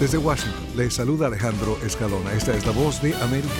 Desde Washington, les saluda Alejandro Escalona. Esta es la voz de América.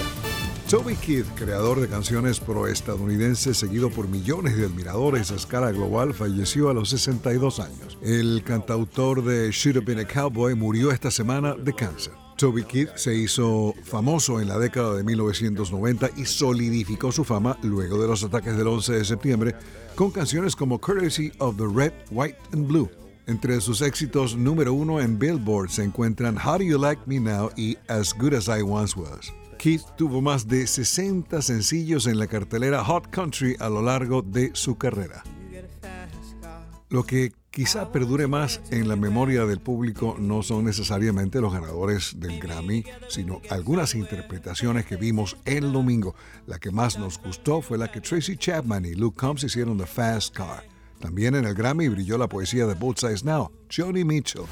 Toby Keith, creador de canciones pro-estadounidenses, seguido por millones de admiradores a escala global, falleció a los 62 años. El cantautor de Should Have Been a Cowboy murió esta semana de cáncer. Toby Keith se hizo famoso en la década de 1990 y solidificó su fama luego de los ataques del 11 de septiembre con canciones como Courtesy of the Red, White and Blue. Entre sus éxitos número uno en Billboard se encuentran How Do You Like Me Now y As Good As I Once Was. Keith tuvo más de 60 sencillos en la cartelera Hot Country a lo largo de su carrera. Lo que quizá perdure más en la memoria del público no son necesariamente los ganadores del Grammy, sino algunas interpretaciones que vimos el domingo. La que más nos gustó fue la que Tracy Chapman y Luke Combs hicieron de Fast Car. También en el Grammy brilló la poesía de Both Sides Now, Johnny Mitchell.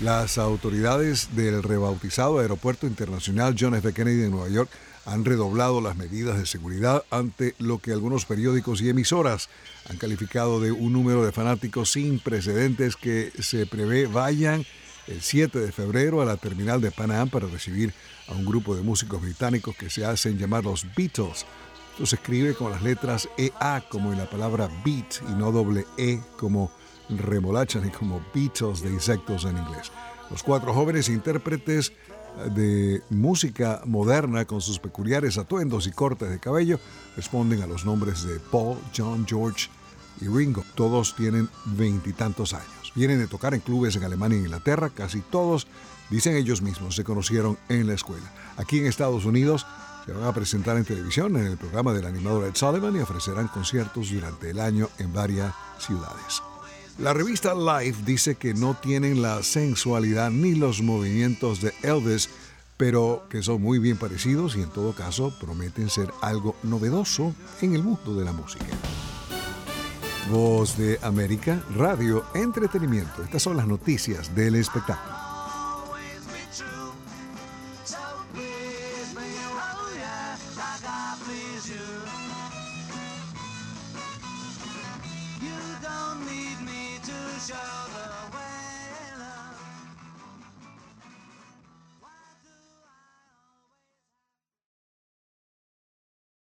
Las autoridades del rebautizado Aeropuerto Internacional John F. Kennedy de Nueva York han redoblado las medidas de seguridad ante lo que algunos periódicos y emisoras han calificado de un número de fanáticos sin precedentes que se prevé vayan el 7 de febrero a la terminal de Pan para recibir a un grupo de músicos británicos que se hacen llamar los Beatles esto se escribe con las letras EA como en la palabra beat y no doble E como remolacha ni como Beatles de insectos en inglés. Los cuatro jóvenes intérpretes de música moderna con sus peculiares atuendos y cortes de cabello responden a los nombres de Paul, John, George y Ringo. Todos tienen veintitantos años. Vienen de tocar en clubes en Alemania e Inglaterra. Casi todos, dicen ellos mismos, se conocieron en la escuela. Aquí en Estados Unidos se van a presentar en televisión en el programa del animador Ed Sullivan y ofrecerán conciertos durante el año en varias ciudades. La revista Life dice que no tienen la sensualidad ni los movimientos de Elvis, pero que son muy bien parecidos y en todo caso prometen ser algo novedoso en el mundo de la música. Voz de América, radio, entretenimiento. Estas son las noticias del espectáculo. like I please you.